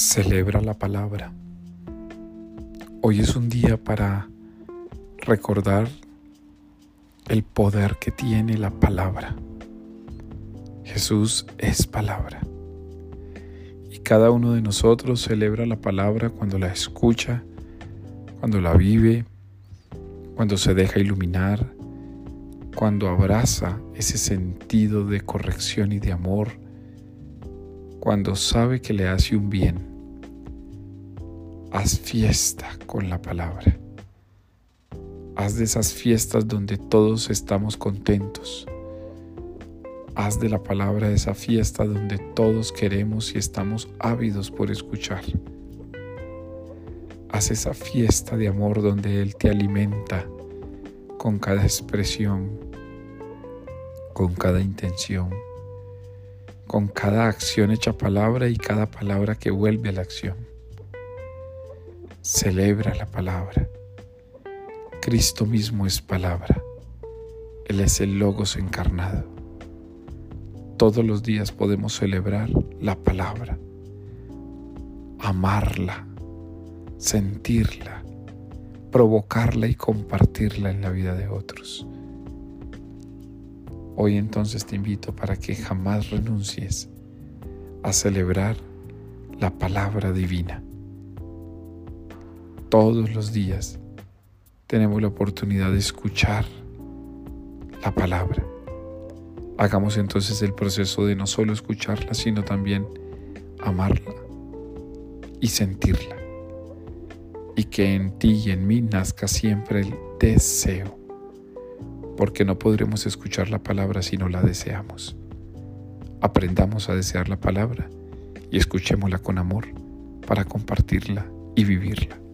Celebra la palabra. Hoy es un día para recordar el poder que tiene la palabra. Jesús es palabra. Y cada uno de nosotros celebra la palabra cuando la escucha, cuando la vive, cuando se deja iluminar, cuando abraza ese sentido de corrección y de amor cuando sabe que le hace un bien. Haz fiesta con la palabra. Haz de esas fiestas donde todos estamos contentos. Haz de la palabra esa fiesta donde todos queremos y estamos ávidos por escuchar. Haz esa fiesta de amor donde Él te alimenta con cada expresión, con cada intención con cada acción hecha palabra y cada palabra que vuelve a la acción. Celebra la palabra. Cristo mismo es palabra. Él es el Logos encarnado. Todos los días podemos celebrar la palabra, amarla, sentirla, provocarla y compartirla en la vida de otros. Hoy entonces te invito para que jamás renuncies a celebrar la palabra divina. Todos los días tenemos la oportunidad de escuchar la palabra. Hagamos entonces el proceso de no solo escucharla, sino también amarla y sentirla. Y que en ti y en mí nazca siempre el deseo porque no podremos escuchar la palabra si no la deseamos. Aprendamos a desear la palabra y escuchémosla con amor para compartirla y vivirla.